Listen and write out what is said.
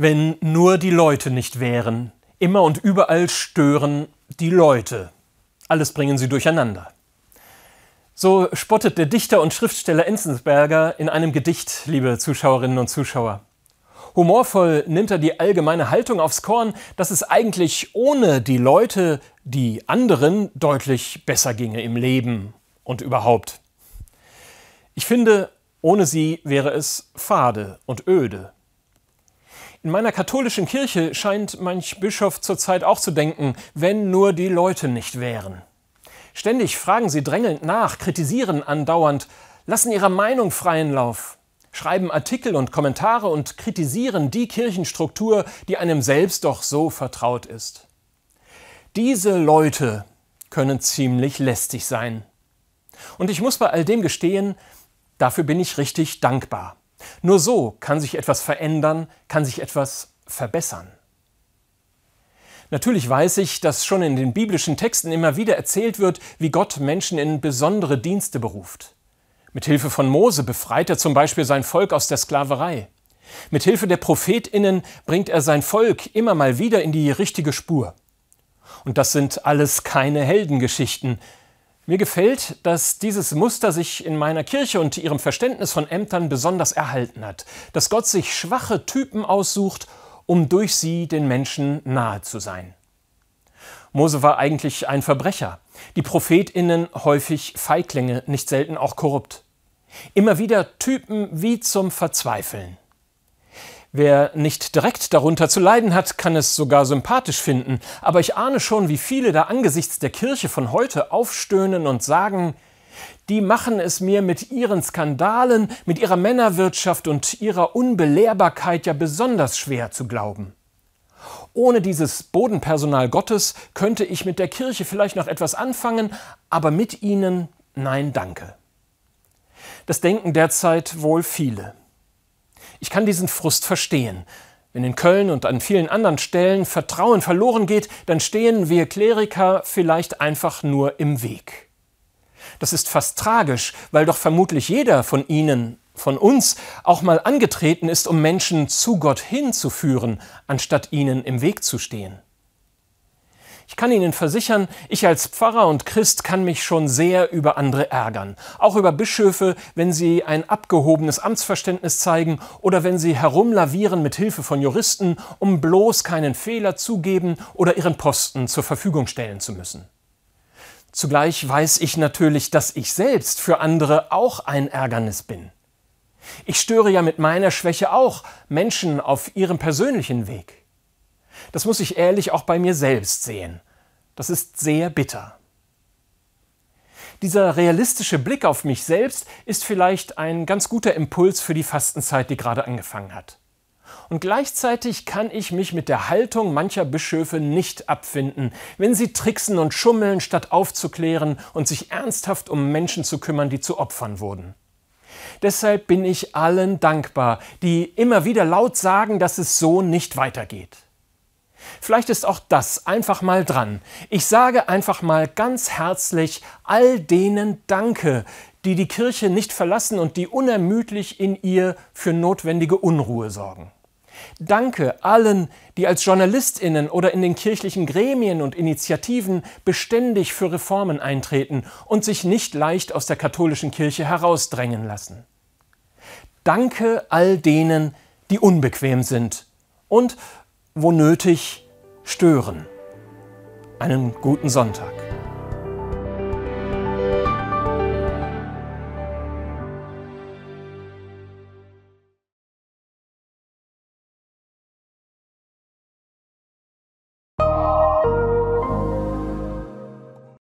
Wenn nur die Leute nicht wären. Immer und überall stören die Leute. Alles bringen sie durcheinander. So spottet der Dichter und Schriftsteller Enzensberger in einem Gedicht, liebe Zuschauerinnen und Zuschauer. Humorvoll nimmt er die allgemeine Haltung aufs Korn, dass es eigentlich ohne die Leute, die anderen, deutlich besser ginge im Leben und überhaupt. Ich finde, ohne sie wäre es fade und öde. In meiner katholischen Kirche scheint manch Bischof zurzeit auch zu denken, wenn nur die Leute nicht wären. Ständig fragen sie drängelnd nach, kritisieren andauernd, lassen ihrer Meinung freien Lauf, schreiben Artikel und Kommentare und kritisieren die Kirchenstruktur, die einem selbst doch so vertraut ist. Diese Leute können ziemlich lästig sein. Und ich muss bei all dem gestehen, dafür bin ich richtig dankbar. Nur so kann sich etwas verändern, kann sich etwas verbessern. Natürlich weiß ich, dass schon in den biblischen Texten immer wieder erzählt wird, wie Gott Menschen in besondere Dienste beruft. Mit Hilfe von Mose befreit er zum Beispiel sein Volk aus der Sklaverei. Mit Hilfe der ProphetInnen bringt er sein Volk immer mal wieder in die richtige Spur. Und das sind alles keine Heldengeschichten, mir gefällt, dass dieses Muster sich in meiner Kirche und ihrem Verständnis von Ämtern besonders erhalten hat, dass Gott sich schwache Typen aussucht, um durch sie den Menschen nahe zu sein. Mose war eigentlich ein Verbrecher, die Prophetinnen häufig Feiglinge, nicht selten auch korrupt. Immer wieder Typen wie zum Verzweifeln. Wer nicht direkt darunter zu leiden hat, kann es sogar sympathisch finden, aber ich ahne schon, wie viele da angesichts der Kirche von heute aufstöhnen und sagen, die machen es mir mit ihren Skandalen, mit ihrer Männerwirtschaft und ihrer Unbelehrbarkeit ja besonders schwer zu glauben. Ohne dieses Bodenpersonal Gottes könnte ich mit der Kirche vielleicht noch etwas anfangen, aber mit ihnen nein danke. Das denken derzeit wohl viele. Ich kann diesen Frust verstehen. Wenn in Köln und an vielen anderen Stellen Vertrauen verloren geht, dann stehen wir Kleriker vielleicht einfach nur im Weg. Das ist fast tragisch, weil doch vermutlich jeder von Ihnen, von uns, auch mal angetreten ist, um Menschen zu Gott hinzuführen, anstatt ihnen im Weg zu stehen. Ich kann Ihnen versichern, ich als Pfarrer und Christ kann mich schon sehr über andere ärgern. Auch über Bischöfe, wenn sie ein abgehobenes Amtsverständnis zeigen oder wenn sie herumlavieren mit Hilfe von Juristen, um bloß keinen Fehler zugeben oder ihren Posten zur Verfügung stellen zu müssen. Zugleich weiß ich natürlich, dass ich selbst für andere auch ein Ärgernis bin. Ich störe ja mit meiner Schwäche auch Menschen auf ihrem persönlichen Weg. Das muss ich ehrlich auch bei mir selbst sehen. Das ist sehr bitter. Dieser realistische Blick auf mich selbst ist vielleicht ein ganz guter Impuls für die Fastenzeit, die gerade angefangen hat. Und gleichzeitig kann ich mich mit der Haltung mancher Bischöfe nicht abfinden, wenn sie tricksen und schummeln, statt aufzuklären und sich ernsthaft um Menschen zu kümmern, die zu Opfern wurden. Deshalb bin ich allen dankbar, die immer wieder laut sagen, dass es so nicht weitergeht. Vielleicht ist auch das einfach mal dran. Ich sage einfach mal ganz herzlich all denen Danke, die die Kirche nicht verlassen und die unermüdlich in ihr für notwendige Unruhe sorgen. Danke allen, die als Journalistinnen oder in den kirchlichen Gremien und Initiativen beständig für Reformen eintreten und sich nicht leicht aus der katholischen Kirche herausdrängen lassen. Danke all denen, die unbequem sind und wo nötig, stören. Einen guten Sonntag.